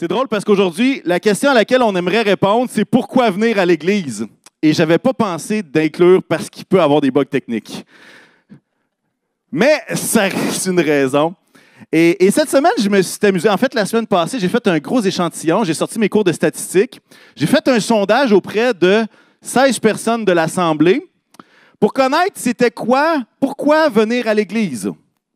C'est drôle parce qu'aujourd'hui, la question à laquelle on aimerait répondre, c'est pourquoi venir à l'Église? Et je n'avais pas pensé d'inclure parce qu'il peut avoir des bugs techniques. Mais ça reste une raison. Et, cette semaine, je me suis amusé. En fait, la semaine passée, j'ai fait un gros échantillon. J'ai sorti mes cours de statistiques. J'ai fait un sondage auprès de 16 personnes de l'Assemblée pour connaître c'était quoi, pourquoi venir à l'Église.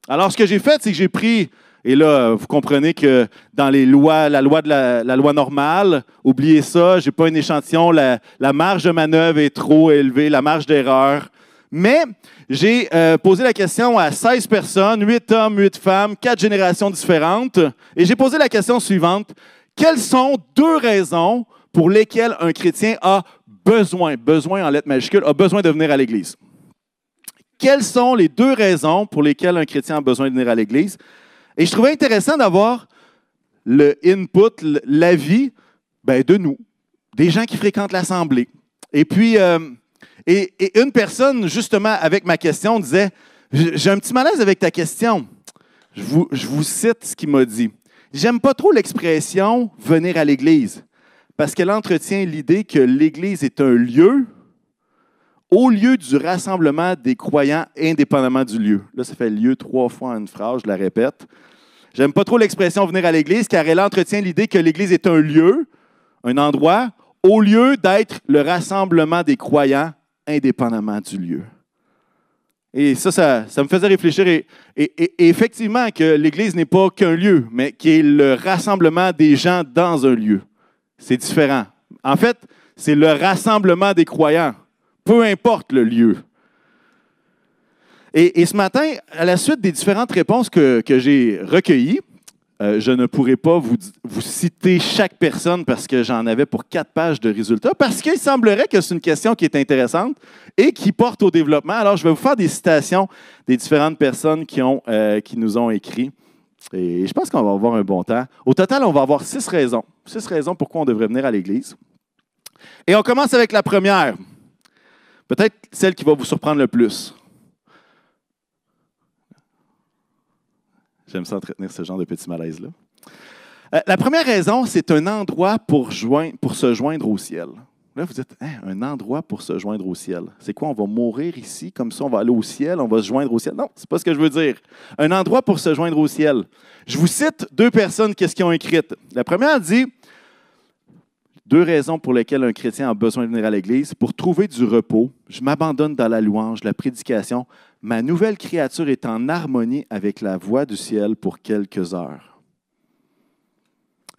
Alors, ce que j'ai fait, c'est que j'ai pris, et là, vous comprenez que dans les lois, la loi normale, oubliez ça, j'ai pas un échantillon, la, la marge de manœuvre est trop élevée, la marge d'erreur. Mais j'ai euh, posé la question à 16 personnes, 8 hommes, 8 femmes, 4 générations différentes, et j'ai posé la question suivante. Quelles sont deux raisons pour lesquelles un chrétien a besoin, besoin en lettres majuscules, a besoin de venir à l'Église? Quelles sont les deux raisons pour lesquelles un chrétien a besoin de venir à l'Église? Et je trouvais intéressant d'avoir le input, l'avis ben, de nous, des gens qui fréquentent l'Assemblée. Et puis, euh, et, une personne, justement, avec ma question, disait J'ai un petit malaise avec ta question. Je vous, je vous cite ce qu'il m'a dit. J'aime pas trop l'expression venir à l'Église parce qu'elle entretient l'idée que l'Église est un lieu au lieu du rassemblement des croyants indépendamment du lieu. Là, ça fait lieu trois fois en une phrase, je la répète. J'aime pas trop l'expression venir à l'Église car elle entretient l'idée que l'Église est un lieu, un endroit, au lieu d'être le rassemblement des croyants indépendamment du lieu. Et ça, ça, me faisait réfléchir. Et, effectivement, que l'Église n'est pas qu'un lieu, mais qui est le rassemblement des gens dans un lieu. C'est différent. En fait, c'est le rassemblement des croyants, peu importe le lieu. Et, ce matin, à la suite des différentes réponses que, j'ai recueillies, euh, je ne pourrai pas vous, citer chaque personne parce que j'en avais pour quatre pages de résultats, parce qu'il semblerait que c'est une question qui est intéressante et qui porte au développement. Alors, je vais vous faire des citations des différentes personnes qui, euh, qui nous ont écrit. Et je pense qu'on va avoir un bon temps. Au total, on va avoir six raisons. Six raisons pourquoi on devrait venir à l'Église. Et on commence avec la première. Peut-être celle qui va vous surprendre le plus. J'aime ça entretenir ce genre de petits malaises-là. Euh, la première raison, c'est un endroit pour, se joindre au ciel. Là, vous dites, hein, un endroit pour se joindre au ciel. C'est quoi? On va mourir ici, comme ça, on va aller au ciel, on va se joindre au ciel. Non, c'est pas ce que je veux dire. Un endroit pour se joindre au ciel. Je vous cite deux personnes qu'est-ce qu'ils ont écrites. La première dit, deux raisons pour lesquelles un chrétien a besoin de venir à l'Église. Pour trouver du repos, je m'abandonne dans la louange, la prédication, Ma nouvelle créature est en harmonie avec la voix du ciel pour quelques heures.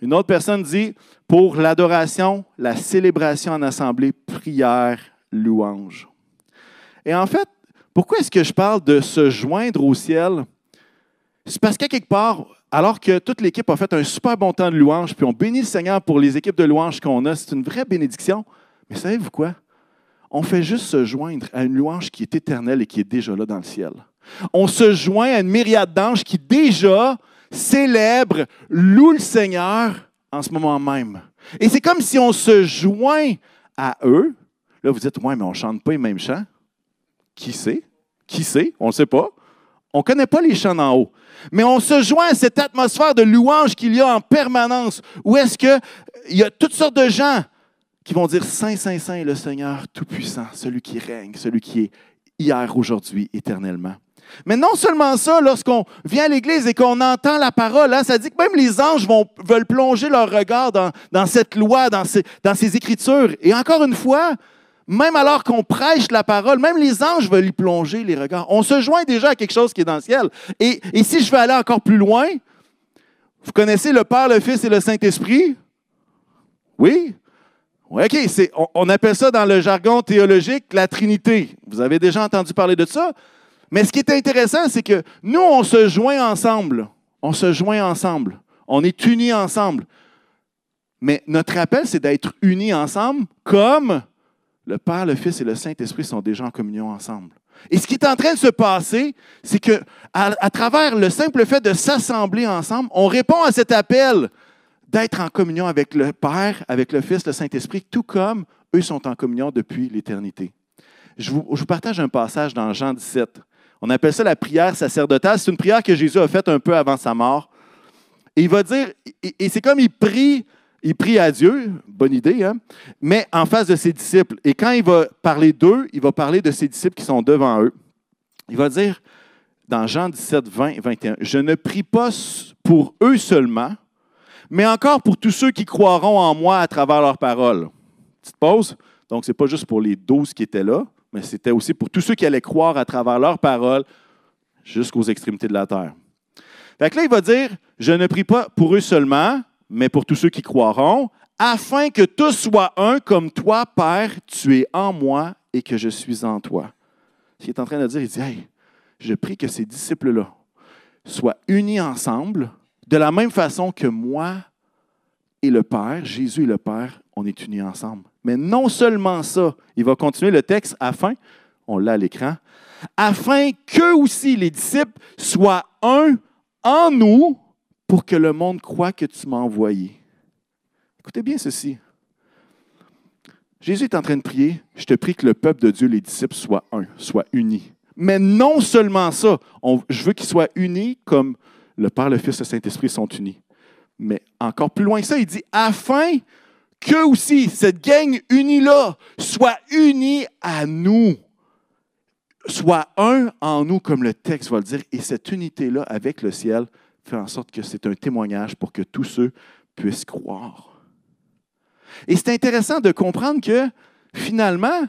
Une autre personne dit, pour l'adoration, la célébration en assemblée, prière, louange. Et en fait, pourquoi est-ce que je parle de se joindre au ciel? C'est parce qu'à quelque part, alors que toute l'équipe a fait un super bon temps de louange, puis on bénit le Seigneur pour les équipes de louange qu'on a, c'est une vraie bénédiction. Mais savez-vous quoi? on fait juste se joindre à une louange qui est éternelle et qui est déjà là dans le ciel. On se joint à une myriade d'anges qui déjà célèbrent, louent le Seigneur en ce moment même. Et c'est comme si on se joint à eux. Là, vous dites, ouais, mais on ne chante pas les mêmes chants. Qui sait? Qui sait? On ne sait pas. On ne connaît pas les chants d'en haut. Mais on se joint à cette atmosphère de louange qu'il y a en permanence, où est-ce qu'il y a toutes sortes de gens qui vont dire Saint, Saint, Saint est le Seigneur Tout-Puissant, celui qui règne, celui qui est hier, aujourd'hui, éternellement. Mais non seulement ça, lorsqu'on vient à l'Église et qu'on entend la parole, hein, ça dit que même les anges veulent plonger leur regard dans, cette loi, dans ces Écritures. Et encore une fois, même alors qu'on prêche la parole, même les anges veulent y plonger les regards. On se joint déjà à quelque chose qui est dans le ciel. Et, si je veux aller encore plus loin, vous connaissez le Père, le Fils et le Saint-Esprit? Oui? OK, on, appelle ça dans le jargon théologique la Trinité. Vous avez déjà entendu parler de ça? Mais ce qui est intéressant, c'est que nous, on se joint ensemble. On se joint ensemble. On est unis ensemble. Mais notre appel, c'est d'être unis ensemble comme le Père, le Fils et le Saint-Esprit sont déjà en communion ensemble. Et ce qui est en train de se passer, c'est que à travers le simple fait de s'assembler ensemble, on répond à cet appel d'être en communion avec le Père, avec le Fils, le Saint-Esprit, tout comme eux sont en communion depuis l'éternité. Je vous, partage un passage dans Jean 17. On appelle ça la prière sacerdotale. C'est une prière que Jésus a faite un peu avant sa mort. Et il va dire, et, c'est comme il prie, il prie à Dieu, bonne idée, hein? mais en face de ses disciples. Et quand il va parler d'eux, il va parler de ses disciples qui sont devant eux. Il va dire dans Jean 17, 20, 21, Je ne prie pas pour eux seulement, mais encore pour tous ceux qui croiront en moi à travers leurs paroles. Petite pause. Donc, ce n'est pas juste pour les douze qui étaient là, mais c'était aussi pour tous ceux qui allaient croire à travers leurs paroles jusqu'aux extrémités de la terre. Fait que là, il va dire, je ne prie pas pour eux seulement, mais pour tous ceux qui croiront, afin que tous soient un comme toi, Père, tu es en moi et que je suis en toi. Ce qu'il est en train de dire, il dit, hey, je prie que ces disciples-là soient unis ensemble de la même façon que moi et le Père, Jésus et le Père, on est unis ensemble. Mais non seulement ça, il va continuer le texte afin, on l'a à l'écran, afin qu'eux aussi, les disciples, soient un en nous pour que le monde croit que tu m'as envoyé. Écoutez bien ceci. Jésus est en train de prier, je te prie que le peuple de Dieu, les disciples, soient un, unis. Mais non seulement ça, je veux qu'ils soient unis comme le Père, le Fils et le Saint-Esprit sont unis. Mais encore plus loin que ça, il dit afin que aussi cette gang unie-là soit unie à nous, soit un en nous, comme le texte va le dire. Et cette unité-là avec le ciel fait en sorte que c'est un témoignage pour que tous ceux puissent croire. Et c'est intéressant de comprendre que finalement,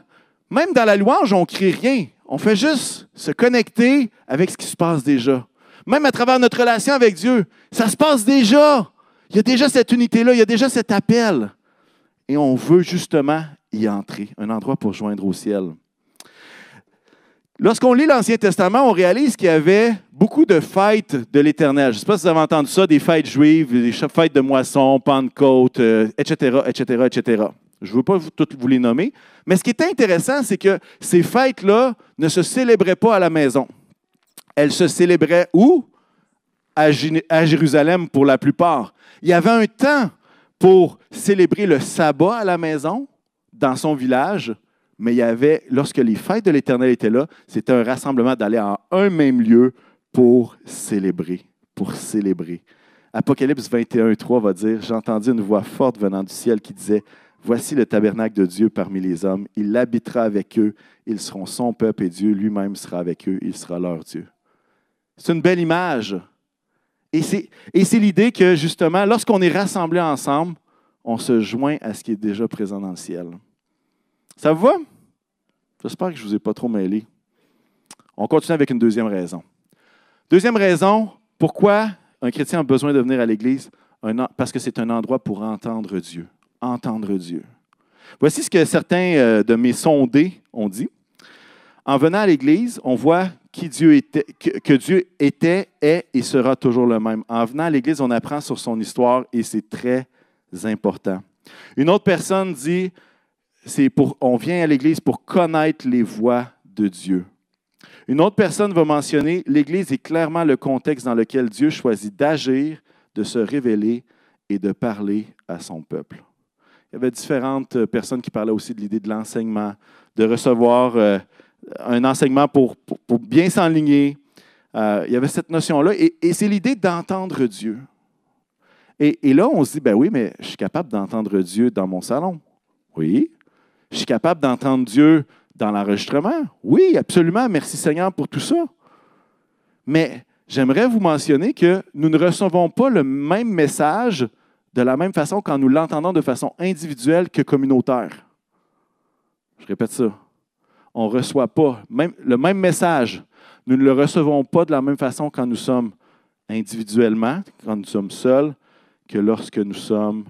même dans la louange, on ne crée rien. On fait juste se connecter avec ce qui se passe déjà. Même à travers notre relation avec Dieu, ça se passe déjà. Il y a déjà cette unité-là, il y a déjà cet appel. Et on veut justement y entrer, un endroit pour joindre au ciel. Lorsqu'on lit l'Ancien Testament, on réalise qu'il y avait beaucoup de fêtes de l'Éternel. Je ne sais pas si vous avez entendu ça, des fêtes juives, des fêtes de moisson, Pentecôte, etc., etc., etc. Je ne veux pas toutes vous les nommer. Mais ce qui est intéressant, c'est que ces fêtes-là ne se célébraient pas à la maison. Elles se célébraient où? À Jérusalem pour la plupart. Il y avait un temps pour célébrer le sabbat à la maison, dans son village, mais il y avait, lorsque les fêtes de l'Éternel étaient là, c'était un rassemblement d'aller à un même lieu pour célébrer, pour célébrer. Apocalypse 21, 3 va dire, j'entendis une voix forte venant du ciel qui disait, Voici le tabernacle de Dieu parmi les hommes. Il habitera avec eux. Ils seront son peuple et Dieu lui-même sera avec eux. Il sera leur Dieu. C'est une belle image. Et c'est l'idée que, justement, lorsqu'on est rassemblés ensemble, on se joint à ce qui est déjà présent dans le ciel. Ça vous va? J'espère que je ne vous ai pas trop mêlé. On continue avec une deuxième raison. Deuxième raison, pourquoi un chrétien a besoin de venir à l'Église? Parce que c'est un endroit pour entendre Dieu entendre Dieu. Voici ce que certains euh, de mes sondés ont dit. En venant à l'Église, on voit qui Dieu était, que, Dieu était, est et sera toujours le même. En venant à l'Église, on apprend sur son histoire et c'est très important. Une autre personne dit, on vient à l'Église pour connaître les voies de Dieu. Une autre personne va mentionner, l'Église est clairement le contexte dans lequel Dieu choisit d'agir, de se révéler et de parler à son peuple. Il y avait différentes euh, personnes qui parlaient aussi de l'idée de l'enseignement, de recevoir euh, un enseignement pour, bien s'enligner. Euh, il y avait cette notion-là. Et, c'est l'idée d'entendre Dieu. Et, et, là, on se dit, ben oui, mais je suis capable d'entendre Dieu dans mon salon. Oui. Je suis capable d'entendre Dieu dans l'enregistrement? Oui, absolument. Merci Seigneur pour tout ça. Mais j'aimerais vous mentionner que nous ne recevons pas le même message de la même façon quand nous l'entendons de façon individuelle que communautaire. Je répète ça. On ne reçoit pas le même message. Nous ne le recevons pas de la même façon quand nous sommes individuellement, quand nous sommes seuls, que lorsque nous sommes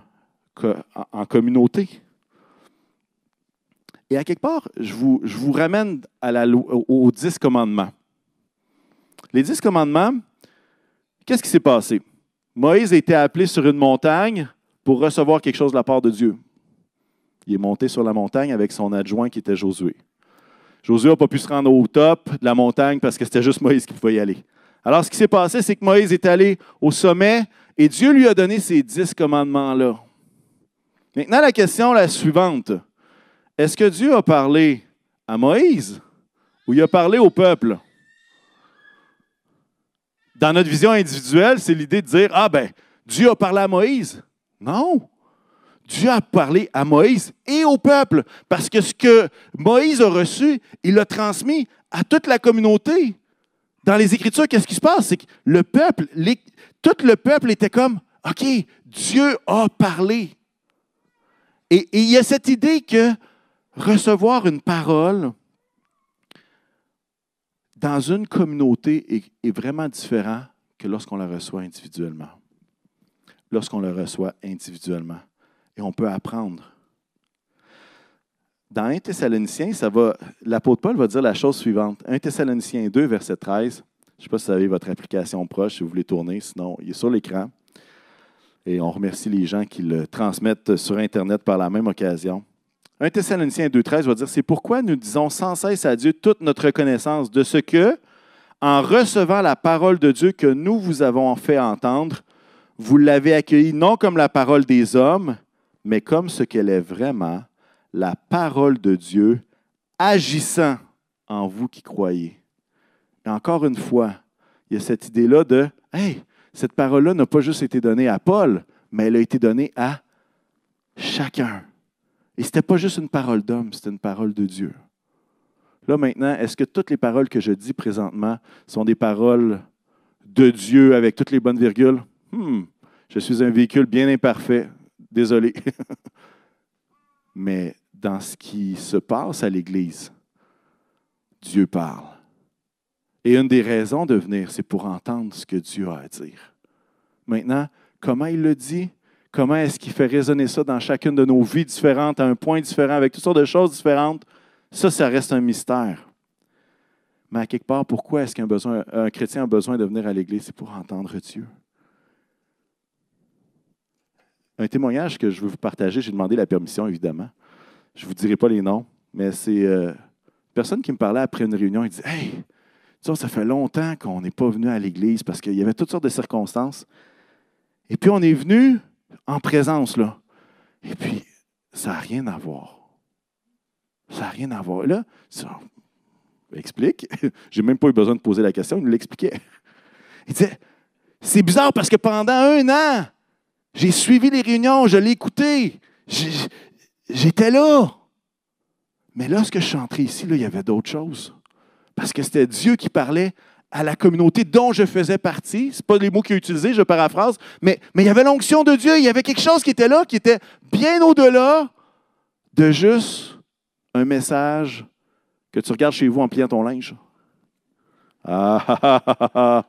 en communauté. Et à quelque part, je vous, ramène aux dix commandements. Les dix commandements, qu'est-ce qui s'est passé? Moïse a été appelé sur une montagne pour recevoir quelque chose de la part de Dieu. Il est monté sur la montagne avec son adjoint qui était Josué. Josué n'a pas pu se rendre au top de la montagne parce que c'était juste Moïse qui pouvait y aller. Alors, ce qui s'est passé, c'est que Moïse est allé au sommet et Dieu lui a donné ces dix commandements-là. Maintenant, la question est la suivante. Est-ce que Dieu a parlé à Moïse ou il a parlé au peuple? dans notre vision individuelle, c'est l'idée de dire Ah, ben, Dieu a parlé à Moïse. Non. Dieu a parlé à Moïse et au peuple, parce que ce que Moïse a reçu, il l'a transmis à toute la communauté. Dans les Écritures, qu'est-ce qui se passe? C'est que le peuple, tout le peuple était comme, OK, Dieu a parlé. Et, il y a cette idée que recevoir une parole dans une communauté est, vraiment différent que lorsqu'on la reçoit individuellement. Lorsqu'on la reçoit individuellement et on peut apprendre. Dans 1 Thessaloniciens, l'apôtre Paul va dire la chose suivante. 1 Thessaloniciens 2, verset 13. Je ne sais pas si vous avez votre application proche, si vous voulez tourner, sinon il est sur l'écran. Et on remercie les gens qui le transmettent sur Internet par la même occasion. 1 Thessaloniciens 2.13 va dire, c'est pourquoi nous disons sans cesse à Dieu toute notre reconnaissance de ce que, en recevant la parole de Dieu que nous vous avons fait entendre, vous l'avez accueillie non comme la parole des hommes, mais comme ce qu'elle est vraiment, la parole de Dieu agissant en vous qui croyez. Et encore une fois, il y a cette idée-là de Hey, cette parole-là n'a pas juste été donnée à Paul, mais elle a été donnée à chacun. Et ce n'était pas juste une parole d'homme, c'était une parole de Dieu. Là maintenant, est-ce que toutes les paroles que je dis présentement sont des paroles de Dieu avec toutes les bonnes virgules? Hmm, je suis un véhicule bien imparfait. Désolé. Mais dans ce qui se passe à l'Église, Dieu parle. Et une des raisons de venir, c'est pour entendre ce que Dieu a à dire. Maintenant, comment il le dit? Comment est-ce qu'il fait résonner ça dans chacune de nos vies différentes, à un point différent, avec toutes sortes de choses différentes? Ça, ça reste un mystère. Mais à quelque part, pourquoi est-ce qu'un un chrétien a besoin de venir à l'Église? C'est pour entendre Dieu un témoignage que je veux vous partager. J'ai demandé la permission, évidemment. Je ne vous dirai pas les noms, mais c'est euh, une personne qui me parlait après une réunion. Il dit Hey, ça fait longtemps qu'on n'est pas venu à l'église parce qu'il y avait toutes sortes de circonstances. Et puis, on est venu en présence, là. Et puis, ça n'a rien à voir. Ça n'a rien à voir. Là, ça explique. J'ai même pas eu besoin de poser la question, il nous l'expliquait. Il disait C'est bizarre parce que pendant un an, j'ai suivi les réunions, je l'ai écouté. J'étais là. Mais lorsque je suis entré ici, là, il y avait d'autres choses. Parce que c'était Dieu qui parlait à la communauté dont je faisais partie. Ce pas les mots qu'il a utilisés, je paraphrase. Mais, mais il y avait l'onction de Dieu. Il y avait quelque chose qui était là, qui était bien au-delà de juste un message que tu regardes chez vous en pliant ton linge. Ah, ah, ah,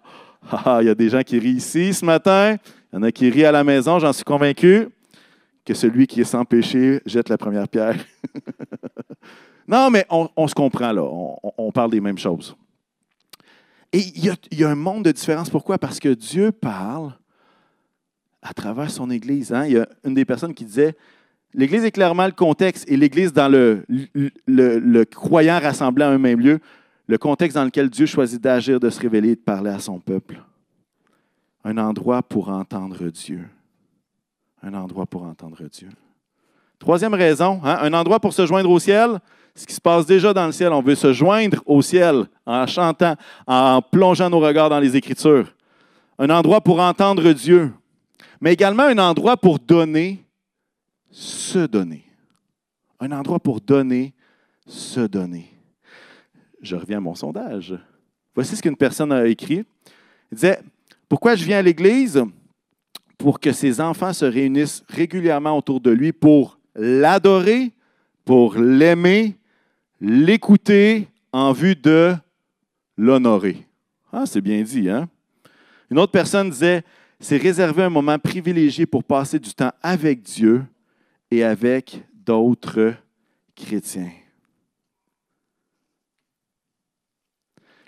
ah, il y a des gens qui rient ici ce matin. Il y en a qui rient à la maison, j'en suis convaincu, que celui qui est sans péché jette la première pierre. non, mais on, se comprend là, on, parle des mêmes choses. Et il y, a, un monde de différence. Pourquoi? Parce que Dieu parle à travers son Église. Hein? Il y a une des personnes qui disait, l'Église est clairement le contexte et l'Église dans le, croyant rassemblé à un même lieu, le contexte dans lequel Dieu choisit d'agir, de se révéler et de parler à son peuple un endroit pour entendre Dieu. Un endroit pour entendre Dieu. Troisième raison, hein, un endroit pour se joindre au ciel. Ce qui se passe déjà dans le ciel, on veut se joindre au ciel en chantant, en plongeant nos regards dans les Écritures. Un endroit pour entendre Dieu, mais également un endroit pour donner, se donner. Un endroit pour donner, se donner. Je reviens à mon sondage. Voici ce qu'une personne a écrit. Il disait pourquoi je viens à l'Église? Pour que ses enfants se réunissent régulièrement autour de lui pour l'adorer, pour l'aimer, l'écouter en vue de l'honorer. Ah, c'est bien dit, hein? Une autre personne disait, c'est réserver un moment privilégié pour passer du temps avec Dieu et avec d'autres chrétiens.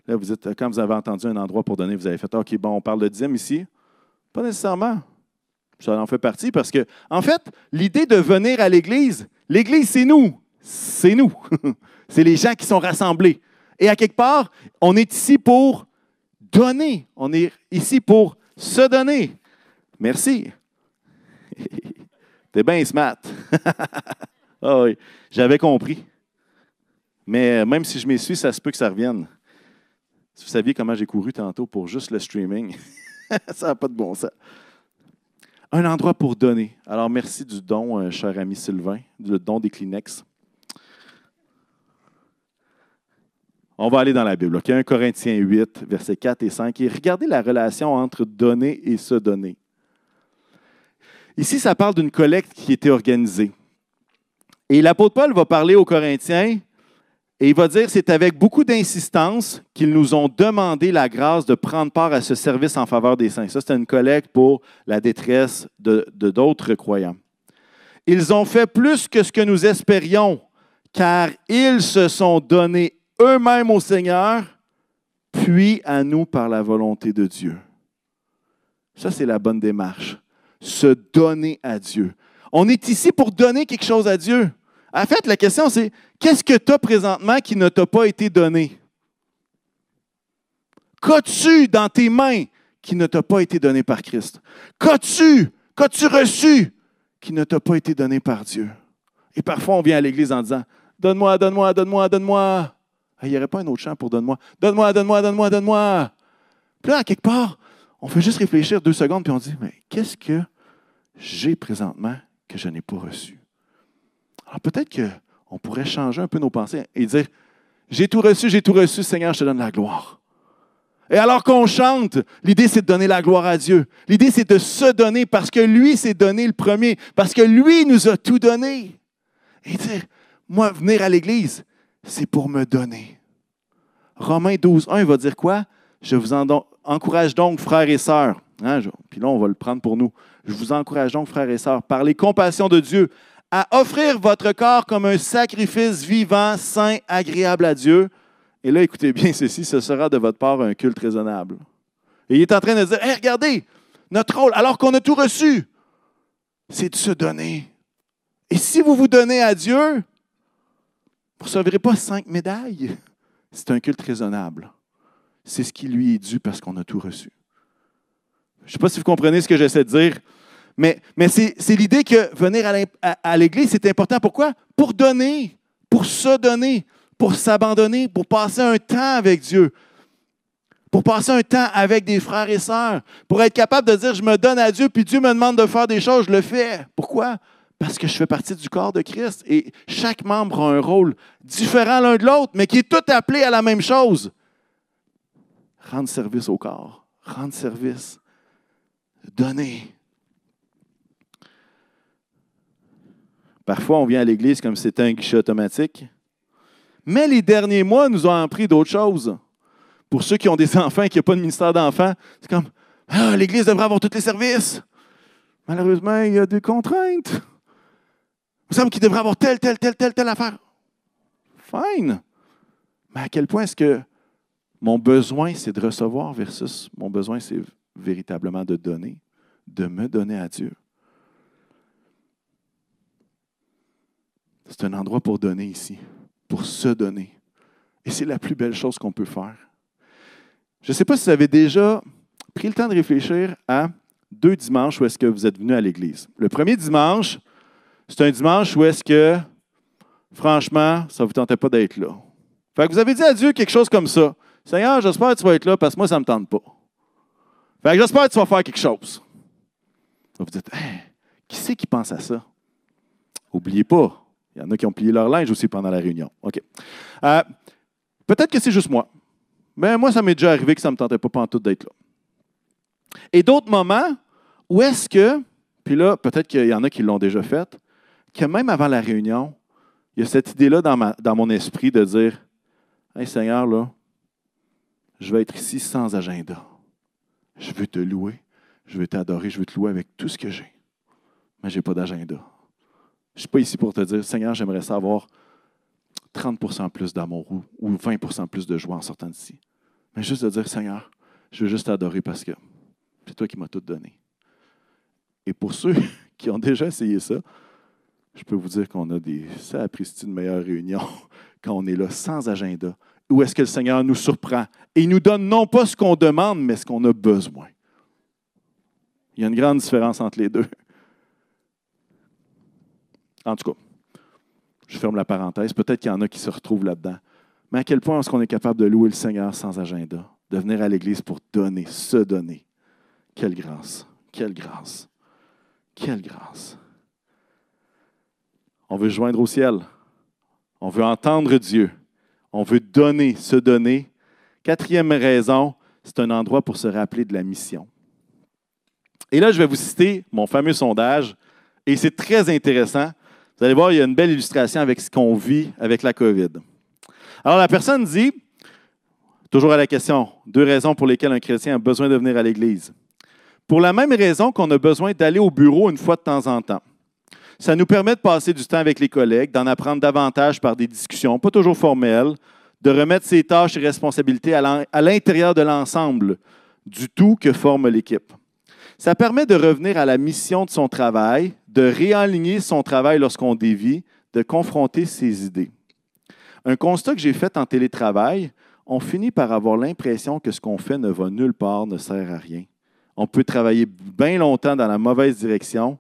Là, vous êtes, quand vous avez entendu un endroit pour donner, vous avez fait OK, bon, on parle de dîme ici. Pas nécessairement. Ça en fait partie parce que, en fait, l'idée de venir à l'Église, l'Église, c'est nous. C'est nous. c'est les gens qui sont rassemblés. Et à quelque part, on est ici pour donner. On est ici pour se donner. Merci. T'es bien smart. oui, j'avais compris. Mais même si je m'essuie, ça se peut que ça revienne. Si vous saviez comment j'ai couru tantôt pour juste le streaming, ça n'a pas de bon sens. Un endroit pour donner. Alors, merci du don, euh, cher ami Sylvain, le don des Kleenex. On va aller dans la Bible. OK? 1 Corinthiens 8, versets 4 et 5. Et regardez la relation entre donner et se donner. Ici, ça parle d'une collecte qui était organisée. Et l'apôtre Paul va parler aux Corinthiens et il va dire c'est avec beaucoup d'insistance qu'ils nous ont demandé la grâce de prendre part à ce service en faveur des saints. Ça, c'est une collecte pour la détresse de d'autres croyants. Ils ont fait plus que ce que nous espérions, car ils se sont donnés eux-mêmes au Seigneur, puis à nous par la volonté de Dieu. Ça, c'est la bonne démarche. Se donner à Dieu. On est ici pour donner quelque chose à Dieu. En fait, la question, c'est qu'est-ce que tu as présentement qui ne t'a pas été donné? Qu'as-tu dans tes mains qui ne t'a pas été donné par Christ? Qu'as-tu, qu'as-tu reçu qui ne t'a pas été donné par Dieu? Et parfois, on vient à l'Église en disant Donne-moi, donne-moi, donne-moi, donne-moi. Il n'y aurait pas un autre chant pour donne-moi. Donne-moi, donne-moi, donne-moi, donne-moi. Puis là, quelque part, on fait juste réfléchir deux secondes, puis on dit Mais qu'est-ce que j'ai présentement que je n'ai pas reçu? Alors peut-être qu'on pourrait changer un peu nos pensées et dire, j'ai tout reçu, j'ai tout reçu, Seigneur, je te donne la gloire. Et alors qu'on chante, l'idée c'est de donner la gloire à Dieu. L'idée c'est de se donner parce que lui s'est donné le premier, parce que lui nous a tout donné. Et dire, moi, venir à l'Église, c'est pour me donner. Romains 12, 1 va dire quoi? Je vous encourage donc, frères et sœurs. Hein, puis là, on va le prendre pour nous. Je vous encourage donc, frères et sœurs, par les compassions de Dieu, à offrir votre corps comme un sacrifice vivant, saint, agréable à Dieu. Et là, écoutez bien ceci, ce sera de votre part un culte raisonnable. Et il est en train de dire, regardez, notre rôle, alors qu'on a tout reçu, c'est de se donner. Et si vous vous donnez à Dieu, vous ne recevrez pas cinq médailles. C'est un culte raisonnable. C'est ce qui lui est dû parce qu'on a tout reçu. Je ne sais pas si vous comprenez ce que j'essaie de dire. Mais, c'est l'idée que venir à l'Église, c'est important. Pourquoi? Pour donner, pour se donner, pour s'abandonner, pour passer un temps avec Dieu, pour passer un temps avec des frères et sœurs, pour être capable de dire, je me donne à Dieu, puis Dieu me demande de faire des choses, je le fais. Pourquoi? Parce que je fais partie du corps de Christ et chaque membre a un rôle différent l'un de l'autre, mais qui est tout appelé à la même chose. Rendre service au corps, rendre service, donner. Parfois, on vient à l'Église comme si c'était un guichet automatique. Mais les derniers mois nous ont appris d'autres choses. Pour ceux qui ont des enfants et qui n'ont pas de ministère d'enfants, c'est comme ah, l'Église devrait avoir tous les services. Malheureusement, il y a des contraintes. Me semble qu'il devrait avoir telle, telle, telle, telle, telle affaire. Fine. Mais à quel point est-ce que mon besoin, c'est de recevoir versus mon besoin, c'est véritablement de donner, de me donner à Dieu? C'est un endroit pour donner ici, pour se donner. Et c'est la plus belle chose qu'on peut faire. Je ne sais pas si vous avez déjà pris le temps de réfléchir à deux dimanches où est-ce que vous êtes venu à l'Église. Le premier dimanche, c'est un dimanche où est-ce que, franchement, ça ne vous tentait pas d'être là. Fait que vous avez dit à Dieu quelque chose comme ça. Seigneur, j'espère que tu vas être là parce que moi, ça ne me tente pas. Fait que j'espère que tu vas faire quelque chose. Vous dites, hein, qui c'est qui pense à ça? N'oubliez pas, il y en a qui ont plié leur linge aussi pendant la réunion. OK. Euh, peut-être que c'est juste moi. Mais moi, ça m'est déjà arrivé que ça ne me tentait pas tout d'être là. Et d'autres moments où est-ce que, puis là, peut-être qu'il y en a qui l'ont déjà fait, que même avant la réunion, il y a cette idée-là dans, mon esprit de dire Hey Seigneur, là, je vais être ici sans agenda. Je veux te louer, je veux t'adorer, je veux te louer avec tout ce que j'ai. Mais je n'ai pas d'agenda. Je ne suis pas ici pour te dire, Seigneur, j'aimerais savoir 30% plus d'amour ou 20% plus de joie en sortant d'ici. Mais juste de dire, Seigneur, je veux juste t'adorer parce que c'est toi qui m'as tout donné. Et pour ceux qui ont déjà essayé ça, je peux vous dire qu'on a des sapristi de meilleures réunions quand on est là sans agenda. Où est-ce que le Seigneur nous surprend et il nous donne non pas ce qu'on demande, mais ce qu'on a besoin. Il y a une grande différence entre les deux. En tout cas, je ferme la parenthèse. Peut-être qu'il y en a qui se retrouvent là-dedans. Mais à quel point est-ce qu'on est capable de louer le Seigneur sans agenda, de venir à l'Église pour donner, se donner? Quelle grâce, quelle grâce. Quelle grâce. On veut joindre au ciel. On veut entendre Dieu. On veut donner, se donner. Quatrième raison, c'est un endroit pour se rappeler de la mission. Et là, je vais vous citer mon fameux sondage, et c'est très intéressant. Vous allez voir, il y a une belle illustration avec ce qu'on vit avec la COVID. Alors, la personne dit, toujours à la question, deux raisons pour lesquelles un chrétien a besoin de venir à l'Église. Pour la même raison qu'on a besoin d'aller au bureau une fois de temps en temps. Ça nous permet de passer du temps avec les collègues, d'en apprendre davantage par des discussions, pas toujours formelles, de remettre ses tâches et responsabilités à l'intérieur de l'ensemble du tout que forme l'équipe. Ça permet de revenir à la mission de son travail, de réaligner son travail lorsqu'on dévie, de confronter ses idées. Un constat que j'ai fait en télétravail, on finit par avoir l'impression que ce qu'on fait ne va nulle part, ne sert à rien. On peut travailler bien longtemps dans la mauvaise direction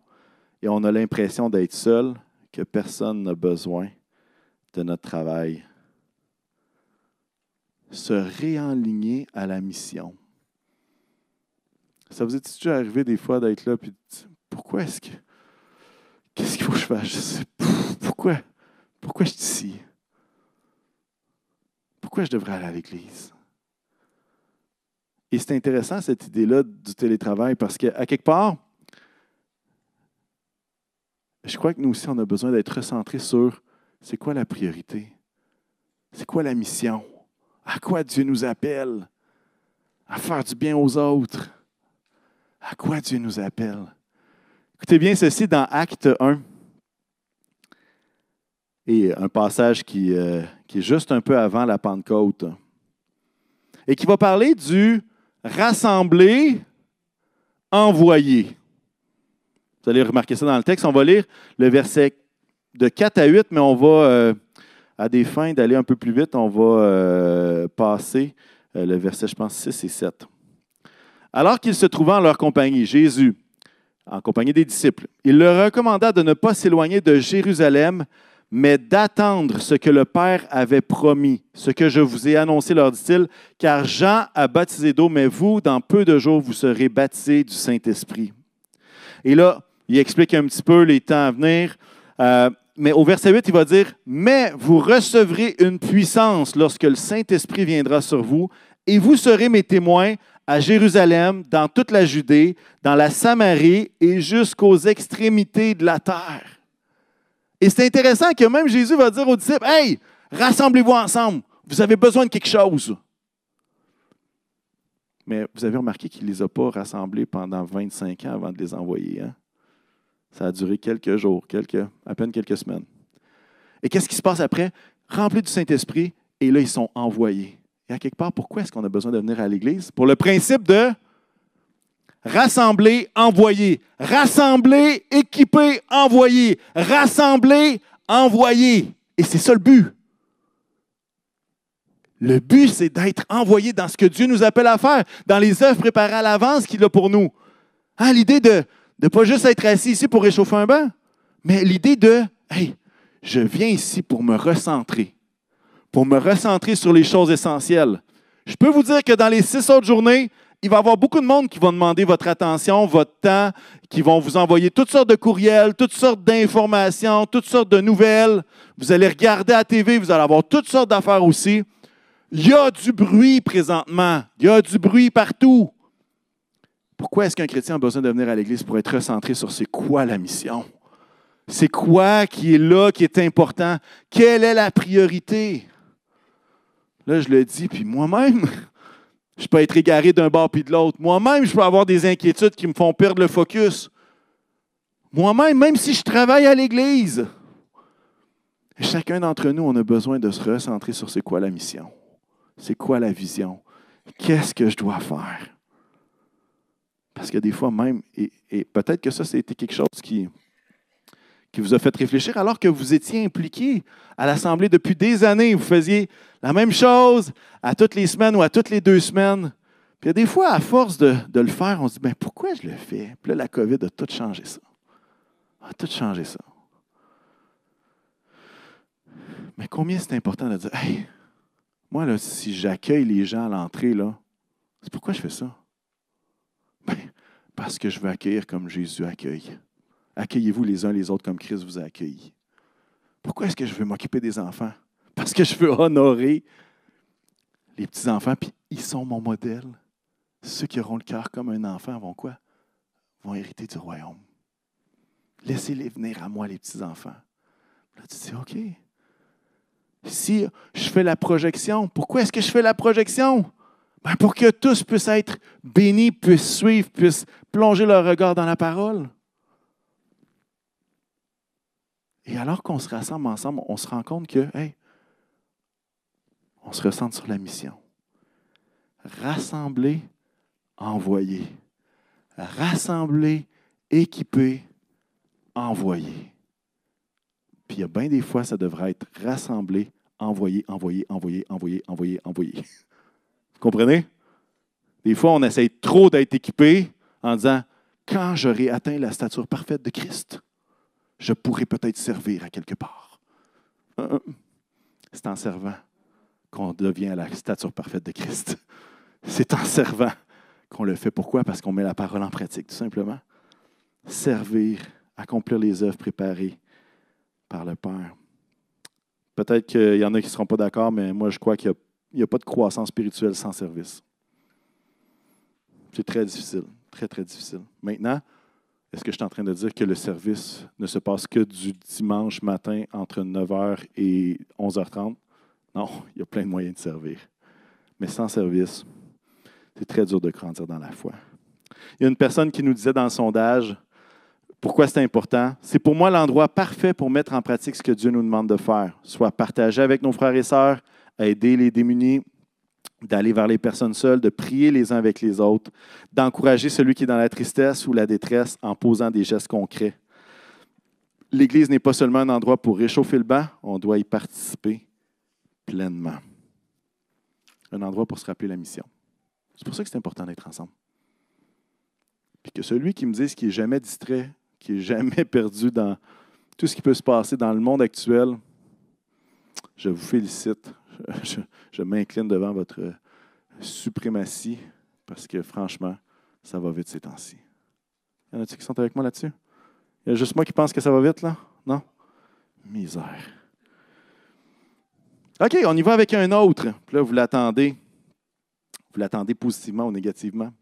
et on a l'impression d'être seul, que personne n'a besoin de notre travail se réenligner à la mission. Ça vous est déjà arrivé des fois d'être là dire pourquoi est-ce que. Qu'est-ce qu'il faut que je fasse? Pourquoi? Pourquoi je suis ici? Pourquoi je devrais aller à l'église? Et c'est intéressant cette idée-là du télétravail parce qu'à quelque part, je crois que nous aussi, on a besoin d'être recentrés sur c'est quoi la priorité? C'est quoi la mission? À quoi Dieu nous appelle? À faire du bien aux autres. À quoi Dieu nous appelle? Écoutez bien ceci dans Acte 1. Et un passage qui, euh, qui est juste un peu avant la Pentecôte. Et qui va parler du rassembler, envoyer. Vous allez remarquer ça dans le texte. On va lire le verset de 4 à 8, mais on va euh, à des fins d'aller un peu plus vite, on va euh, passer euh, le verset, je pense, 6 et 7. Alors qu'il se trouvait en leur compagnie, Jésus, en compagnie des disciples, il leur recommanda de ne pas s'éloigner de Jérusalem, mais d'attendre ce que le Père avait promis, ce que je vous ai annoncé, leur dit-il, car Jean a baptisé d'eau, mais vous, dans peu de jours, vous serez baptisés du Saint-Esprit. Et là, il explique un petit peu les temps à venir. Euh, mais au verset 8, il va dire, Mais vous recevrez une puissance lorsque le Saint-Esprit viendra sur vous, et vous serez mes témoins à Jérusalem, dans toute la Judée, dans la Samarie et jusqu'aux extrémités de la terre. Et c'est intéressant que même Jésus va dire aux disciples, Hey, rassemblez-vous ensemble, vous avez besoin de quelque chose. Mais vous avez remarqué qu'il ne les a pas rassemblés pendant 25 ans avant de les envoyer. Hein? Ça a duré quelques jours, quelques, à peine quelques semaines. Et qu'est-ce qui se passe après? Remplis du Saint-Esprit, et là, ils sont envoyés. Et à quelque part, pourquoi est-ce qu'on a besoin de venir à l'Église? Pour le principe de rassembler, envoyer. Rassembler, équiper, envoyer. Rassembler, envoyer. Et c'est ça le but. Le but, c'est d'être envoyé dans ce que Dieu nous appelle à faire, dans les œuvres préparées à l'avance qu'il a pour nous. Hein, L'idée de de ne pas juste être assis ici pour réchauffer un banc, mais l'idée de, hey, je viens ici pour me recentrer, pour me recentrer sur les choses essentielles. Je peux vous dire que dans les six autres journées, il va y avoir beaucoup de monde qui vont demander votre attention, votre temps, qui vont vous envoyer toutes sortes de courriels, toutes sortes d'informations, toutes sortes de nouvelles. Vous allez regarder à TV, vous allez avoir toutes sortes d'affaires aussi. Il y a du bruit présentement. Il y a du bruit partout. Pourquoi est-ce qu'un chrétien a besoin de venir à l'Église pour être recentré sur c'est quoi la mission? C'est quoi qui est là, qui est important? Quelle est la priorité? Là, je le dis, puis moi-même, je peux être égaré d'un bord puis de l'autre. Moi-même, je peux avoir des inquiétudes qui me font perdre le focus. Moi-même, même si je travaille à l'Église, chacun d'entre nous, on a besoin de se recentrer sur c'est quoi la mission? C'est quoi la vision? Qu'est-ce que je dois faire? Parce que des fois même, et, peut-être que ça, c'était quelque chose qui, qui vous a fait réfléchir alors que vous étiez impliqué à l'Assemblée depuis des années. Vous faisiez la même chose à toutes les semaines ou à toutes les deux semaines. Puis des fois, à force de, le faire, on se dit, ben, pourquoi je le fais? Puis là, la COVID a tout changé ça. A tout changé ça. Mais combien c'est important de dire, hey, moi, là, si j'accueille les gens à l'entrée, là, c'est pourquoi je fais ça? Ben, parce que je veux accueillir comme Jésus accueille. Accueillez-vous les uns les autres comme Christ vous a accueillis. Pourquoi est-ce que je veux m'occuper des enfants? Parce que je veux honorer les petits-enfants, puis ils sont mon modèle. Ceux qui auront le cœur comme un enfant vont quoi? Vont hériter du royaume. Laissez-les venir à moi, les petits-enfants. Là, tu dis, OK. Si je fais la projection, pourquoi est-ce que je fais la projection? Ben pour que tous puissent être bénis, puissent suivre, puissent plonger leur regard dans la parole. Et alors qu'on se rassemble ensemble, on se rend compte que, hey, on se ressent sur la mission. Rassembler, envoyer. Rassembler, équiper, envoyer. Puis il y a bien des fois, ça devrait être rassemblé, envoyer, envoyer, envoyer, envoyer, envoyer, envoyer. Comprenez? Des fois, on essaye trop d'être équipé en disant quand j'aurai atteint la stature parfaite de Christ, je pourrai peut-être servir à quelque part. Euh, euh, c'est en servant qu'on devient la stature parfaite de Christ. C'est en servant qu'on le fait. Pourquoi? Parce qu'on met la parole en pratique, tout simplement. Servir, accomplir les œuvres préparées par le Père. Peut-être qu'il y en a qui ne seront pas d'accord, mais moi, je crois qu'il n'y a, a, pas de croissance spirituelle sans service. C'est très difficile, très, très difficile. Maintenant, est-ce que je suis en train de dire que le service ne se passe que du dimanche matin entre 9h et 11h30? Non, il y a plein de moyens de servir. Mais sans service, c'est très dur de grandir dans la foi. Il y a une personne qui nous disait dans le sondage, pourquoi c'est important? C'est pour moi l'endroit parfait pour mettre en pratique ce que Dieu nous demande de faire, soit partager avec nos frères et sœurs, aider les démunis, d'aller vers les personnes seules, de prier les uns avec les autres, d'encourager celui qui est dans la tristesse ou la détresse en posant des gestes concrets. L'Église n'est pas seulement un endroit pour réchauffer le banc, on doit y participer pleinement. Un endroit pour se rappeler la mission. C'est pour ça que c'est important d'être ensemble. Puis que celui qui me dise qu'il n'est jamais distrait, qui n'est jamais perdu dans tout ce qui peut se passer dans le monde actuel, je vous félicite je, m'incline devant votre suprématie parce que franchement, ça va vite ces temps-ci. Y en a-t-il qui sont avec moi là-dessus? Y a juste moi qui pense que ça va vite, là? Non? Misère. OK, on y va avec un autre. Puis là, vous l'attendez. Vous l'attendez positivement ou négativement.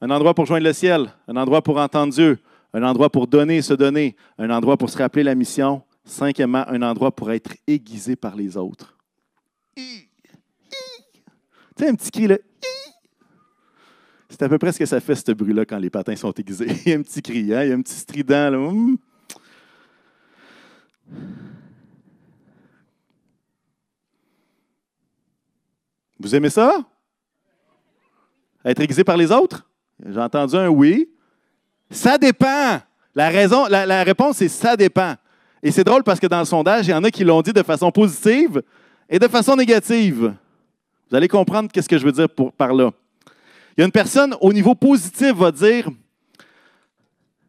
Un endroit pour joindre le ciel, un endroit pour entendre Dieu, un endroit pour donner et se donner, un endroit pour se rappeler la mission. Cinquièmement, un endroit pour être aiguisé par les autres. Tu sais, un petit cri, là. C'est à peu près ce que ça fait, ce bruit-là, quand les patins sont aiguisés. Il y a un petit cri, hein? il y a un petit strident. Là. Hum. Vous aimez ça? Être aiguisé par les autres? J'ai entendu un oui. Ça dépend. La, raison, la, la réponse, c'est ça dépend. Et c'est drôle parce que dans le sondage, il y en a qui l'ont dit de façon positive, et de façon négative. Vous allez comprendre qu'est-ce que je veux dire par là. Il y a une personne au niveau positif va dire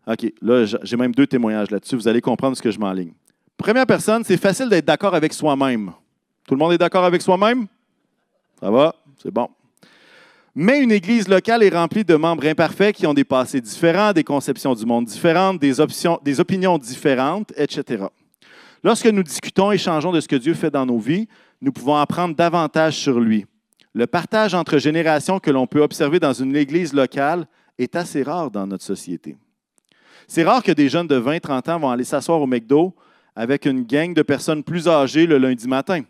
OK, là, j'ai même deux témoignages là-dessus. Vous allez comprendre ce que je m'enligne. Première personne, c'est facile d'être d'accord avec soi-même. Tout le monde est d'accord avec soi-même? Ça va? C'est bon. Mais une Église locale est remplie de membres imparfaits qui ont des passés différents, des conceptions du monde différentes, des, options, des opinions différentes, etc. Lorsque nous discutons, échangeons de ce que Dieu fait dans nos vies, nous pouvons apprendre davantage sur lui. Le partage entre générations que l'on peut observer dans une église locale est assez rare dans notre société. C'est rare que des jeunes de 20-30 ans vont aller s'asseoir au McDo avec une gang de personnes plus âgées le lundi matin.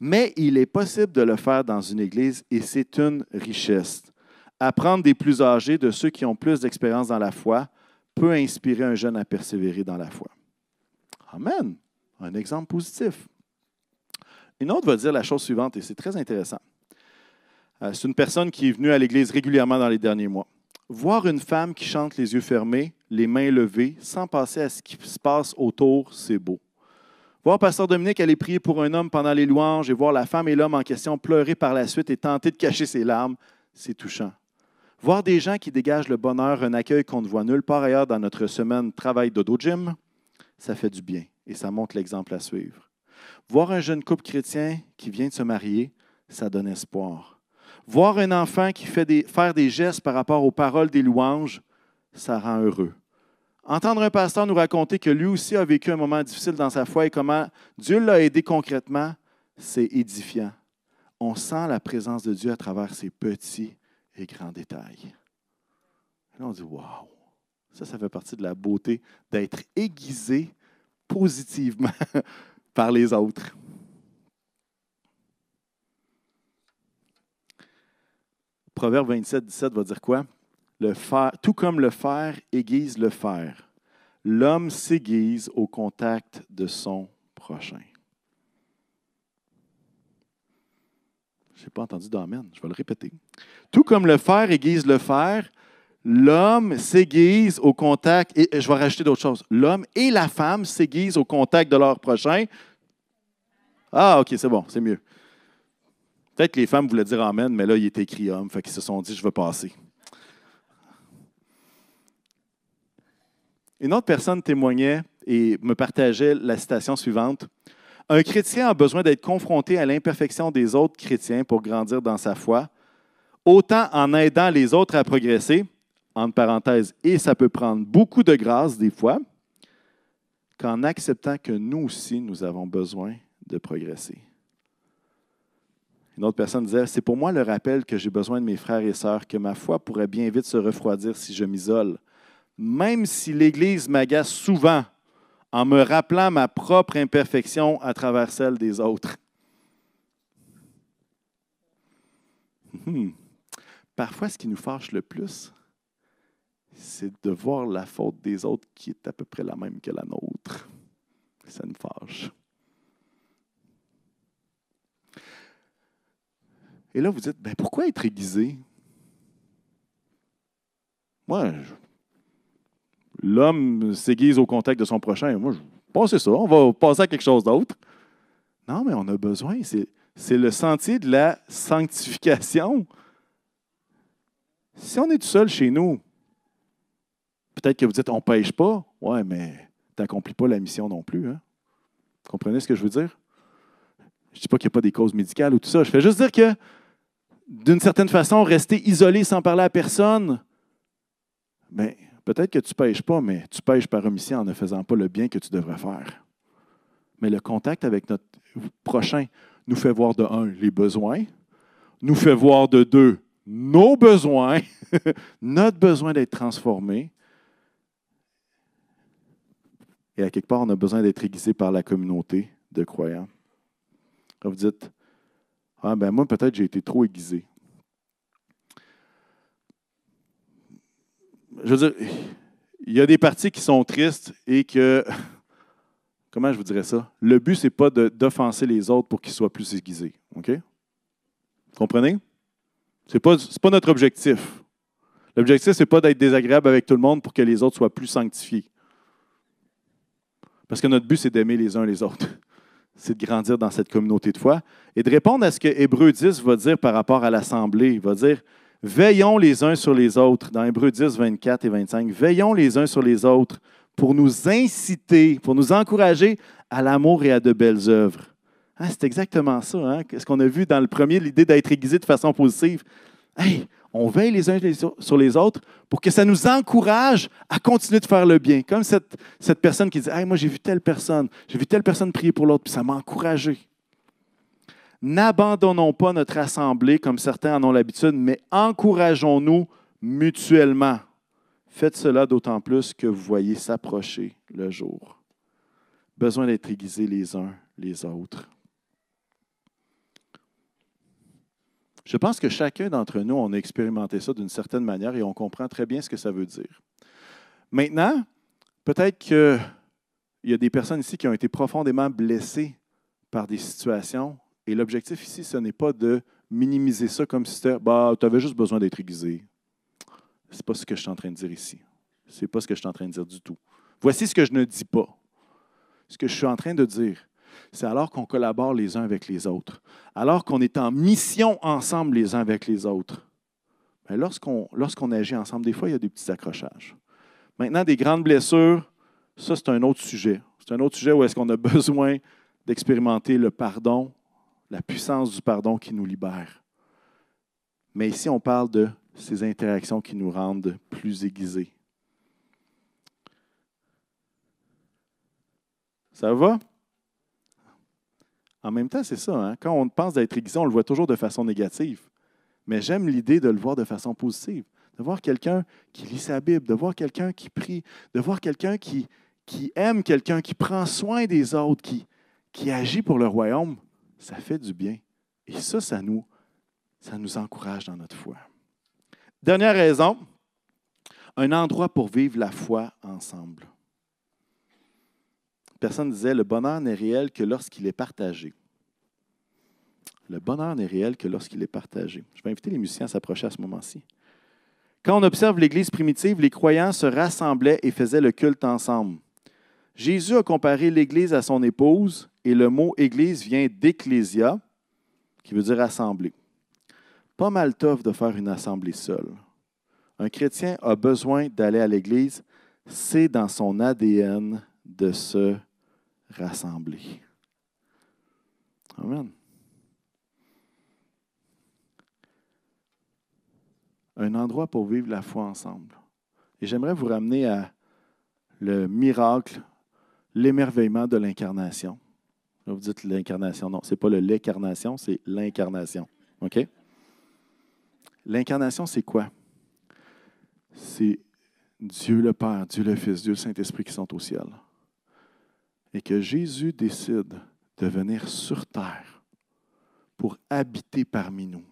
Mais il est possible de le faire dans une église et c'est une richesse. Apprendre des plus âgés, de ceux qui ont plus d'expérience dans la foi, peut inspirer un jeune à persévérer dans la foi. Amen. Un exemple positif. Une autre va dire la chose suivante, et c'est très intéressant. Euh, c'est une personne qui est venue à l'Église régulièrement dans les derniers mois. Voir une femme qui chante les yeux fermés, les mains levées, sans passer à ce qui se passe autour, c'est beau. Voir Pasteur Dominique aller prier pour un homme pendant les louanges et voir la femme et l'homme en question pleurer par la suite et tenter de cacher ses larmes, c'est touchant. Voir des gens qui dégagent le bonheur, un accueil qu'on ne voit nulle part ailleurs dans notre semaine travail dodo gym, ça fait du bien et ça montre l'exemple à suivre. Voir un jeune couple chrétien qui vient de se marier, ça donne espoir. Voir un enfant qui fait des, faire des gestes par rapport aux paroles des louanges, ça rend heureux. Entendre un pasteur nous raconter que lui aussi a vécu un moment difficile dans sa foi et comment Dieu l'a aidé concrètement, c'est édifiant. On sent la présence de Dieu à travers ces petits et grands détails. Et là, on dit Waouh! Ça, ça fait partie de la beauté d'être aiguisé positivement par les autres. Proverbe 27, 17 va dire quoi? Le fer, tout comme le fer aiguise le fer, l'homme s'aiguise au contact de son prochain. Je n'ai pas entendu d'amen, je vais le répéter. Tout comme le fer aiguise le fer, l'homme s'aiguise au contact, et je vais rajouter d'autres choses. L'homme et la femme s'aiguisent au contact de leur prochain. Ah, OK, c'est bon, c'est mieux. Peut-être que les femmes voulaient dire Amen, mais là, il est écrit homme, fait qu'ils se sont dit, je vais passer. Une autre personne témoignait et me partageait la citation suivante. Un chrétien a besoin d'être confronté à l'imperfection des autres chrétiens pour grandir dans sa foi, autant en aidant les autres à progresser, entre parenthèses, et ça peut prendre beaucoup de grâce des fois, qu'en acceptant que nous aussi, nous avons besoin de progresser. Une autre personne disait, c'est pour moi le rappel que j'ai besoin de mes frères et sœurs, que ma foi pourrait bien vite se refroidir si je m'isole. Même si l'Église m'agace souvent en me rappelant ma propre imperfection à travers celle des autres. Hmm. Parfois, ce qui nous fâche le plus, c'est de voir la faute des autres qui est à peu près la même que la nôtre. Ça nous fâche. Et là, vous dites, ben, pourquoi être aiguisé? Moi, l'homme s'aiguise au contact de son prochain. Moi, je passer ça, on va passer à quelque chose d'autre. Non, mais on a besoin. C'est le sentier de la sanctification. Si on est tout seul chez nous, peut-être que vous dites, on ne pêche pas. Ouais, mais tu n'accomplis pas la mission non plus. Hein? Comprenez ce que je veux dire? Je ne dis pas qu'il n'y a pas des causes médicales ou tout ça. Je fais juste dire que d'une certaine façon, rester isolé sans parler à personne, bien, peut-être que tu ne pêches pas, mais tu pêches par omission en ne faisant pas le bien que tu devrais faire. Mais le contact avec notre prochain nous fait voir de un, les besoins, nous fait voir de deux, nos besoins, notre besoin d'être transformé. Et à quelque part, on a besoin d'être aiguisé par la communauté de croyants. Quand vous dites, ah, ben moi, peut-être j'ai été trop aiguisé. Je veux dire, il y a des parties qui sont tristes et que, comment je vous dirais ça? Le but, ce n'est pas d'offenser les autres pour qu'ils soient plus aiguisés. OK? Comprenez? Ce n'est pas, pas notre objectif. L'objectif, ce n'est pas d'être désagréable avec tout le monde pour que les autres soient plus sanctifiés. Parce que notre but, c'est d'aimer les uns les autres c'est de grandir dans cette communauté de foi et de répondre à ce que Hébreu 10 va dire par rapport à l'Assemblée. Il va dire Veillons les uns sur les autres, dans Hébreu 10, 24 et 25. Veillons les uns sur les autres pour nous inciter, pour nous encourager à l'amour et à de belles œuvres. Hein, c'est exactement ça. Hein? Ce qu'on a vu dans le premier, l'idée d'être aiguisé de façon positive? Hey, on veille les uns sur les autres pour que ça nous encourage à continuer de faire le bien. Comme cette, personne qui dit hey, Moi, j'ai vu telle personne, j'ai vu telle personne prier pour l'autre, puis ça m'a encouragé. N'abandonnons pas notre assemblée comme certains en ont l'habitude, mais encourageons-nous mutuellement. Faites cela d'autant plus que vous voyez s'approcher le jour. Besoin d'être aiguisés les uns les autres. Je pense que chacun d'entre nous, on a expérimenté ça d'une certaine manière et on comprend très bien ce que ça veut dire. Maintenant, peut-être qu'il y a des personnes ici qui ont été profondément blessées par des situations et l'objectif ici, ce n'est pas de minimiser ça comme si c'était bah, tu avais juste besoin d'être aiguisé. Ce n'est pas ce que je suis en train de dire ici. Ce n'est pas ce que je suis en train de dire du tout. Voici ce que je ne dis pas. Ce que je suis en train de dire, c'est alors qu'on collabore les uns avec les autres, alors qu'on est en mission ensemble les uns avec les autres. Mais lorsqu'on lorsqu'on agit ensemble, des fois, il y a des petits accrochages. Maintenant, des grandes blessures, ça, c'est un autre sujet. C'est un autre sujet où est-ce qu'on a besoin d'expérimenter le pardon, la puissance du pardon qui nous libère. Mais ici, on parle de ces interactions qui nous rendent plus aiguisés. Ça va? En même temps, c'est ça. Hein? Quand on pense d'être aiguisé, on le voit toujours de façon négative. Mais j'aime l'idée de le voir de façon positive. De voir quelqu'un qui lit sa Bible, de voir quelqu'un qui prie, de voir quelqu'un qui, qui aime quelqu'un, qui prend soin des autres, qui, agit pour le royaume. Ça fait du bien. Et ça, ça nous, ça nous encourage dans notre foi. Dernière raison, un endroit pour vivre la foi ensemble. Personne disait, le bonheur n'est réel que lorsqu'il est partagé. Le bonheur n'est réel que lorsqu'il est partagé. Je vais inviter les musiciens à s'approcher à ce moment-ci. Quand on observe l'Église primitive, les croyants se rassemblaient et faisaient le culte ensemble. Jésus a comparé l'Église à son épouse et le mot Église vient d'ecclésia, qui veut dire assemblée. Pas mal tough de faire une assemblée seule. Un chrétien a besoin d'aller à l'Église, c'est dans son ADN de se rassembler. Amen. Un endroit pour vivre la foi ensemble. Et j'aimerais vous ramener à le miracle, l'émerveillement de l'incarnation. Vous dites l'incarnation. Non, ce n'est pas le l'incarnation, c'est l'incarnation. OK? L'incarnation, c'est quoi? C'est Dieu le Père, Dieu le Fils, Dieu le Saint-Esprit qui sont au ciel et que Jésus décide de venir sur terre pour habiter parmi nous,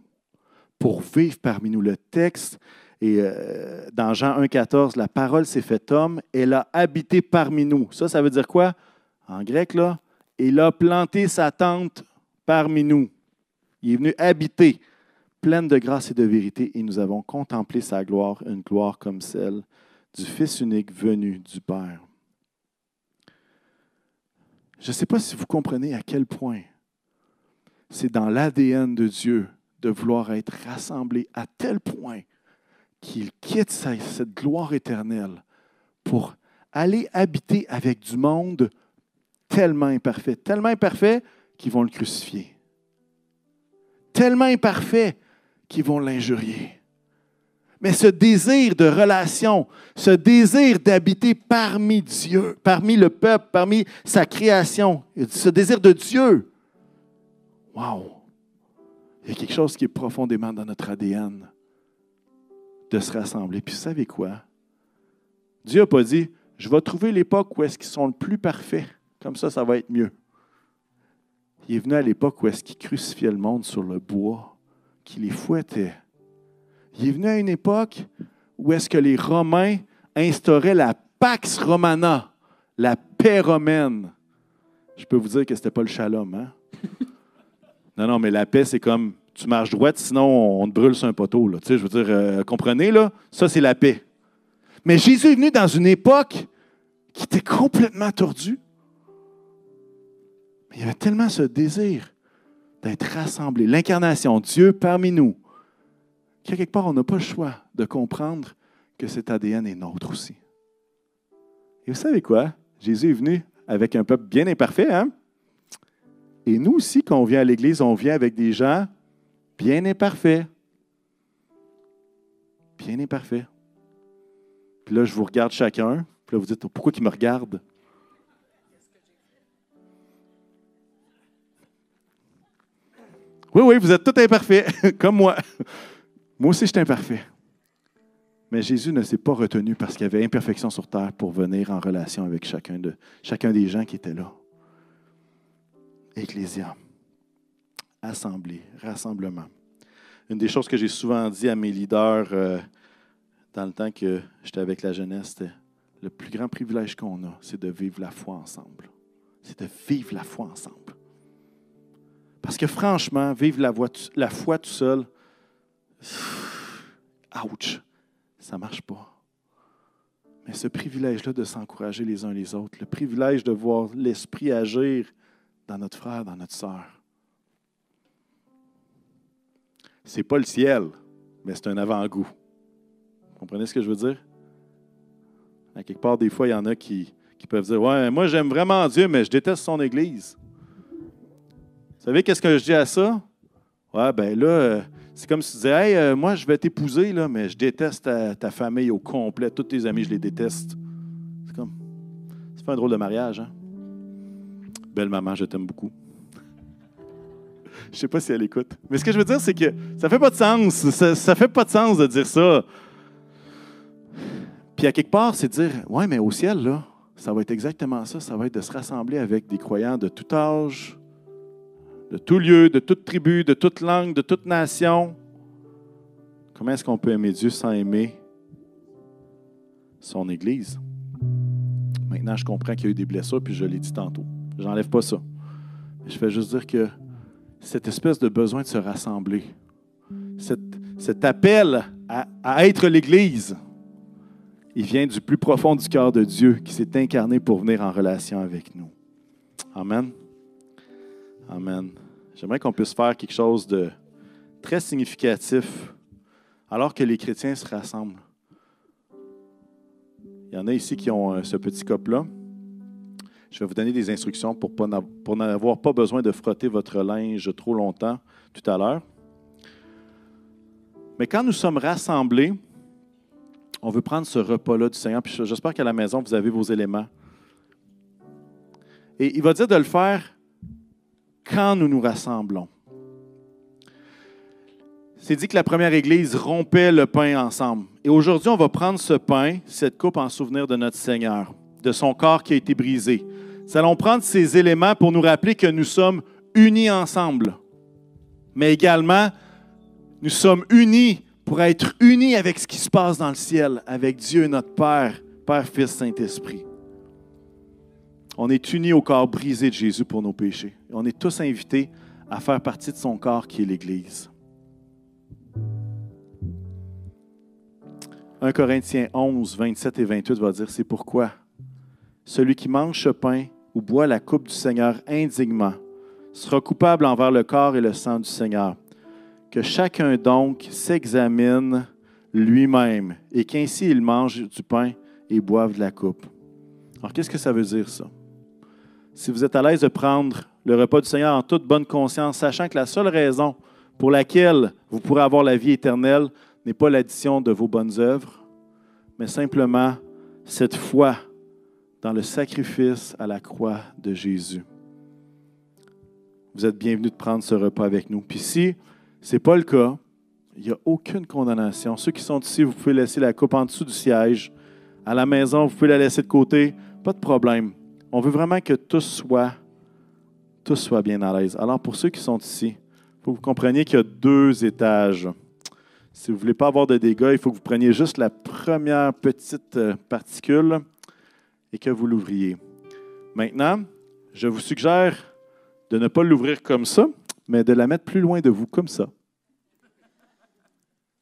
pour vivre parmi nous. Le texte et euh, dans Jean 1,14, la parole s'est faite homme, elle a habité parmi nous. Ça, ça veut dire quoi? En grec, là, il a planté sa tente parmi nous. Il est venu habiter, pleine de grâce et de vérité, et nous avons contemplé sa gloire, une gloire comme celle du Fils unique venu du Père. Je ne sais pas si vous comprenez à quel point c'est dans l'ADN de Dieu de vouloir être rassemblé à tel point qu'il quitte cette gloire éternelle pour aller habiter avec du monde tellement imparfait, tellement imparfait qu'ils vont le crucifier, tellement imparfait qu'ils vont l'injurier. Mais ce désir de relation, ce désir d'habiter parmi Dieu, parmi le peuple, parmi sa création, ce désir de Dieu, wow! Il y a quelque chose qui est profondément dans notre ADN de se rassembler. Puis vous savez quoi? Dieu n'a pas dit, je vais trouver l'époque où est-ce qu'ils sont le plus parfaits. Comme ça, ça va être mieux. Il est venu à l'époque où est-ce qu'il crucifiait le monde sur le bois, qu'il les fouettait, il est venu à une époque où est-ce que les Romains instauraient la Pax Romana, la paix romaine. Je peux vous dire que ce n'était pas le shalom. Hein? non, non, mais la paix, c'est comme tu marches droite, sinon on te brûle sur un poteau. Tu sais, je veux dire, euh, comprenez, là, ça c'est la paix. Mais Jésus est venu dans une époque qui était complètement tordue. Mais il y avait tellement ce désir d'être rassemblé. L'incarnation, Dieu parmi nous, quelque part, on n'a pas le choix de comprendre que cet ADN est nôtre aussi. Et vous savez quoi? Jésus est venu avec un peuple bien imparfait, hein? Et nous aussi, quand on vient à l'Église, on vient avec des gens bien imparfaits. Bien imparfaits. Puis là, je vous regarde chacun. Puis là, vous dites, pourquoi il me regarde? Oui, oui, vous êtes tous imparfaits, comme moi. Moi aussi, j'étais imparfait. Mais Jésus ne s'est pas retenu parce qu'il y avait imperfection sur terre pour venir en relation avec chacun, de, chacun des gens qui étaient là. Ecclésia, assemblée, rassemblement. Une des choses que j'ai souvent dit à mes leaders euh, dans le temps que j'étais avec la jeunesse, c'était le plus grand privilège qu'on a, c'est de vivre la foi ensemble. C'est de vivre la foi ensemble. Parce que franchement, vivre la foi tout seul, ouch, ça marche pas. Mais ce privilège-là de s'encourager les uns les autres, le privilège de voir l'Esprit agir dans notre frère, dans notre sœur, c'est pas le ciel, mais c'est un avant-goût. Vous comprenez ce que je veux dire? Quelque part, des fois, il y en a qui, qui peuvent dire Ouais, moi j'aime vraiment Dieu, mais je déteste son Église. Vous savez qu'est-ce que je dis à ça? Ouais, ben là, euh, c'est comme si tu disais, hey, euh, moi, je vais t'épouser, là, mais je déteste ta, famille au complet. Tous tes amis, je les déteste. C'est comme. C'est pas un drôle de mariage, hein? Belle maman, je t'aime beaucoup. Je sais pas si elle écoute. Mais ce que je veux dire, c'est que ça fait pas de sens. Ça, ça fait pas de sens de dire ça. Puis à quelque part, c'est de dire, ouais, mais au ciel, là, ça va être exactement ça. Ça va être de se rassembler avec des croyants de tout âge, de tout lieu, de toute tribu, de toute langue, de toute nation. Comment est-ce qu'on peut aimer Dieu sans aimer son Église? Maintenant, je comprends qu'il y a eu des blessures, puis je l'ai dit tantôt. J'enlève pas ça. Je fais juste dire que cette espèce de besoin de se rassembler, cet, appel à, à être l'Église, il vient du plus profond du cœur de Dieu qui s'est incarné pour venir en relation avec nous. Amen. Amen. J'aimerais qu'on puisse faire quelque chose de très significatif alors que les chrétiens se rassemblent. Il y en a ici qui ont euh, ce petit cop-là. Je vais vous donner des instructions pour, pour n'avoir pas besoin de frotter votre linge trop longtemps tout à l'heure. Mais quand nous sommes rassemblés, on veut prendre ce repas-là du Seigneur. J'espère qu'à la maison, vous avez vos éléments. Et il va dire de le faire quand nous nous rassemblons. C'est dit que la première Église rompait le pain ensemble. Et aujourd'hui, on va prendre ce pain, cette coupe en souvenir de notre Seigneur, de son corps qui a été brisé. Nous allons prendre ces éléments pour nous rappeler que nous sommes unis ensemble, mais également, nous sommes unis pour être unis avec ce qui se passe dans le ciel, avec Dieu notre Père, Père, Fils, Saint-Esprit. On est unis au corps brisé de Jésus pour nos péchés. On est tous invités à faire partie de son corps qui est l'Église. 1 Corinthiens 11, 27 et 28 va dire, c'est pourquoi celui qui mange ce pain ou boit la coupe du Seigneur indignement sera coupable envers le corps et le sang du Seigneur. Que chacun donc s'examine lui-même et qu'ainsi il mange du pain et boive de la coupe. Alors, qu'est-ce que ça veut dire, ça? Si vous êtes à l'aise de prendre le repas du Seigneur en toute bonne conscience, sachant que la seule raison pour laquelle vous pourrez avoir la vie éternelle n'est pas l'addition de vos bonnes œuvres, mais simplement cette foi dans le sacrifice à la croix de Jésus. Vous êtes bienvenus de prendre ce repas avec nous. Puis si ce n'est pas le cas. Il n'y a aucune condamnation. Ceux qui sont ici, vous pouvez laisser la coupe en dessous du siège. À la maison, vous pouvez la laisser de côté. Pas de problème. On veut vraiment que tout soit, bien à l'aise. Alors, pour ceux qui sont ici, il faut que vous compreniez qu'il y a deux étages. Si vous ne voulez pas avoir de dégâts, il faut que vous preniez juste la première petite euh, particule et que vous l'ouvriez. Maintenant, je vous suggère de ne pas l'ouvrir comme ça, mais de la mettre plus loin de vous, comme ça.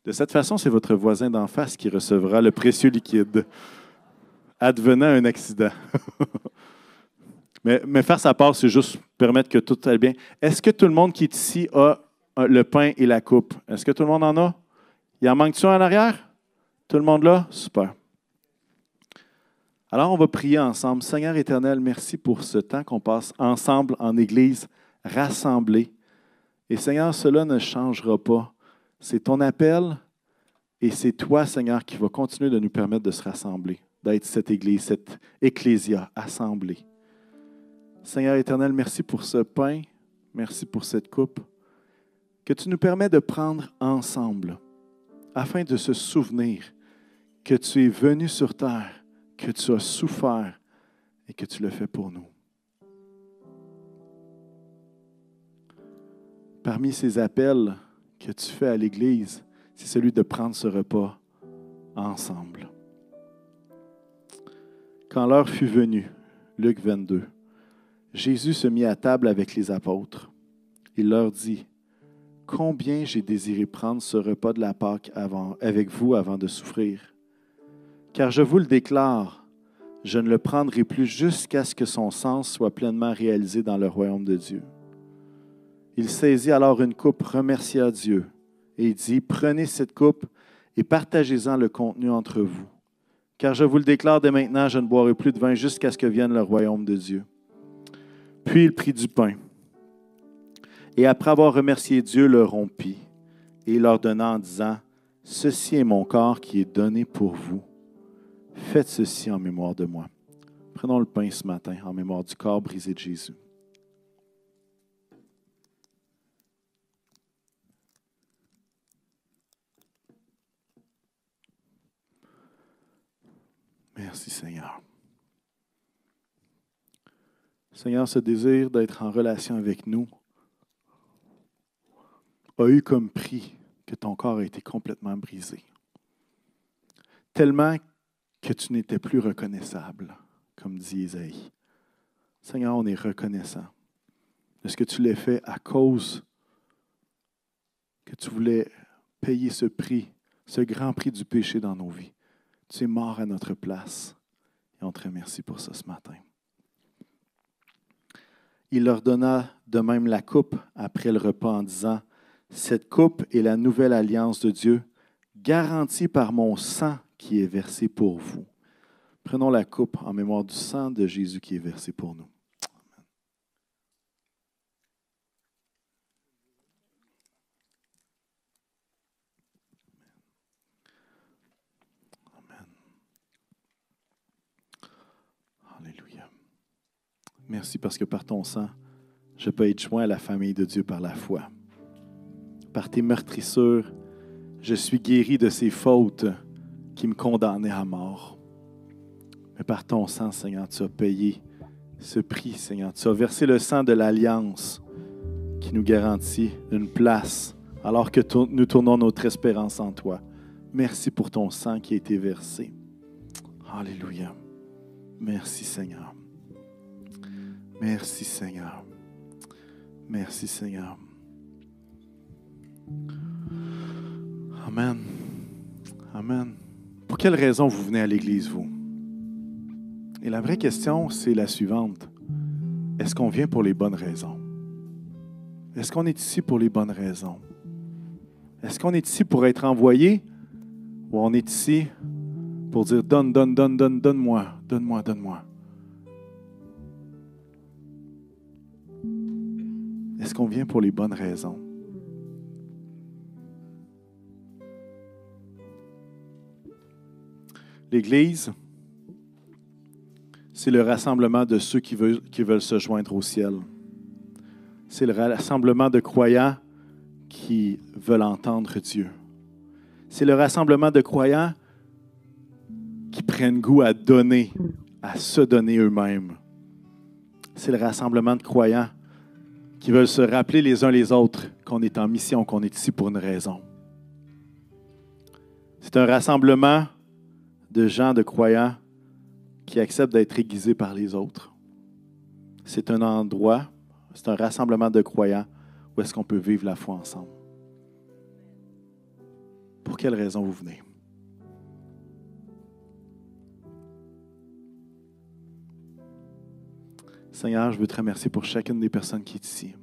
De cette façon, c'est votre voisin d'en face qui recevra le précieux liquide, advenant un accident. mais, faire sa part, c'est juste permettre que tout aille bien. Est-ce que tout le monde qui est ici a le pain et la coupe? Est-ce que tout le monde en a? Il en manque-tu en arrière? Tout le monde là? Super. Alors, on va prier ensemble. Seigneur éternel, merci pour ce temps qu'on passe ensemble en Église, rassemblés et Seigneur, cela ne changera pas. C'est ton appel et c'est toi, Seigneur, qui va continuer de nous permettre de se rassembler, d'être cette Église, cette ecclésia assemblée. Seigneur éternel, merci pour ce pain, merci pour cette coupe que tu nous permets de prendre ensemble afin de se souvenir que tu es venu sur terre, que tu as souffert et que tu le fais pour nous. parmi ces appels que tu fais à l'Église, c'est celui de prendre ce repas ensemble. Quand l'heure fut venue, Luc 22, Jésus se mit à table avec les apôtres. Il leur dit, Combien j'ai désiré prendre ce repas de la Pâque avec vous avant de souffrir. Car je vous le déclare, je ne le prendrai plus jusqu'à ce que son sens soit pleinement réalisé dans le royaume de Dieu. Il saisit alors une coupe, remercia Dieu et dit, Prenez cette coupe et partagez-en le contenu entre vous. Car je vous le déclare dès maintenant, je ne boirai plus de vin jusqu'à ce que vienne le royaume de Dieu. Puis il prit du pain. Et après avoir remercié Dieu, le rompit et leur donna en disant, Ceci est mon corps qui est donné pour vous. Faites ceci en mémoire de moi. Prenons le pain ce matin en mémoire du corps brisé de Jésus. Merci Seigneur. Seigneur, ce désir d'être en relation avec nous a eu comme prix que ton corps a été complètement brisé. Tellement que tu n'étais plus reconnaissable, comme dit Isaïe. Seigneur, on est reconnaissant de ce que tu l'as fait à cause que tu voulais payer ce prix, ce grand prix du péché dans nos vies. Tu es mort à notre place et on te remercie pour ça ce matin. Il leur donna de même la coupe après le repas en disant, Cette coupe est la nouvelle alliance de Dieu, garantie par mon sang qui est versé pour vous. Prenons la coupe en mémoire du sang de Jésus qui est versé pour nous. Merci parce que par ton sang, je peux être joint à la famille de Dieu par la foi. Par tes meurtrissures, je suis guéri de ces fautes qui me condamnaient à mort. Mais par ton sang, Seigneur, tu as payé ce prix, Seigneur. Tu as versé le sang de l'alliance qui nous garantit une place alors que nous tournons notre espérance en toi. Merci pour ton sang qui a été versé. Alléluia. Merci Seigneur. Merci Seigneur. Merci Seigneur. Amen. Amen. Pour quelle raison vous venez à l'Église, vous? Et la vraie question, c'est la suivante. Est-ce qu'on vient pour les bonnes raisons? Est-ce qu'on est ici pour les bonnes raisons? Est-ce qu'on est ici pour être envoyé ou on est ici pour dire donne, donne, donne, donne, donne-moi, donne-moi, donne-moi? Est-ce qu'on vient pour les bonnes raisons? L'Église, c'est le rassemblement de ceux qui veulent, se joindre au ciel. C'est le rassemblement de croyants qui veulent entendre Dieu. C'est le rassemblement de croyants qui prennent goût à donner, à se donner eux-mêmes. C'est le rassemblement de croyants qui veulent se rappeler les uns les autres qu'on est en mission, qu'on est ici pour une raison. C'est un rassemblement de gens, de croyants qui acceptent d'être aiguisés par les autres. C'est un endroit, c'est un rassemblement de croyants où est-ce qu'on peut vivre la foi ensemble. Pour quelle raison vous venez? Seigneur, je veux te remercier pour chacune des personnes qui est ici.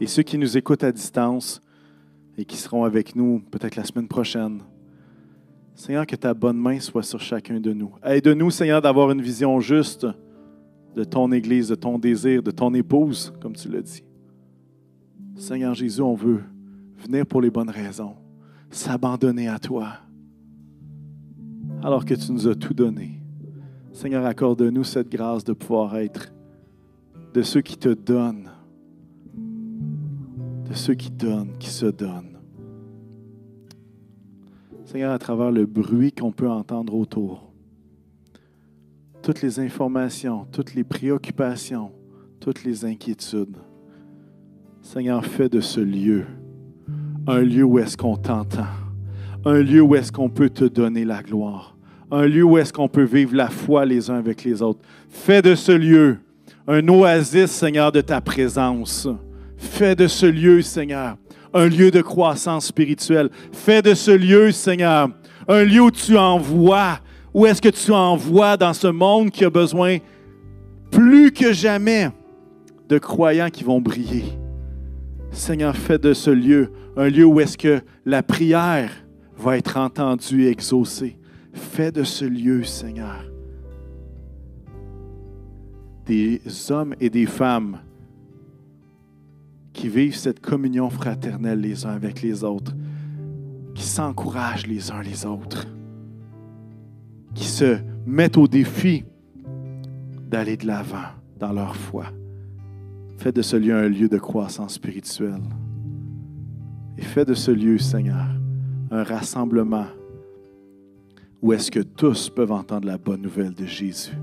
Et ceux qui nous écoutent à distance et qui seront avec nous peut-être la semaine prochaine. Seigneur, que ta bonne main soit sur chacun de nous. Aide-nous, Seigneur, d'avoir une vision juste de ton Église, de ton désir, de ton épouse, comme tu l'as dit. Seigneur Jésus, on veut venir pour les bonnes raisons, s'abandonner à toi, alors que tu nous as tout donné. Seigneur, accorde-nous cette grâce de pouvoir être de ceux qui te donnent, de ceux qui donnent, qui se donnent. Seigneur, à travers le bruit qu'on peut entendre autour, toutes les informations, toutes les préoccupations, toutes les inquiétudes, Seigneur, fais de ce lieu un lieu où est-ce qu'on t'entend, un lieu où est-ce qu'on peut te donner la gloire, un lieu où est-ce qu'on peut vivre la foi les uns avec les autres. Fais de ce lieu un oasis, Seigneur, de ta présence. Fais de ce lieu, Seigneur, un lieu de croissance spirituelle. Fais de ce lieu, Seigneur, un lieu où tu envoies. Où est-ce que tu envoies dans ce monde qui a besoin plus que jamais de croyants qui vont briller? Seigneur, fais de ce lieu un lieu où est-ce que la prière va être entendue et exaucée. Fais de ce lieu, Seigneur, des hommes et des femmes qui vivent cette communion fraternelle les uns avec les autres, qui s'encouragent les uns les autres, qui se mettent au défi d'aller de l'avant dans leur foi. Fais de ce lieu un lieu de croissance spirituelle. Et fais de ce lieu, Seigneur, un rassemblement Ou est-ce que tous peuvent entendre la bonne nouvelle de Jésus?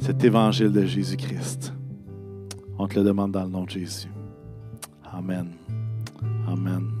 Cet évangile de Jésus-Christ. On te le demande dans le nom de Jésus. Amen. Amen.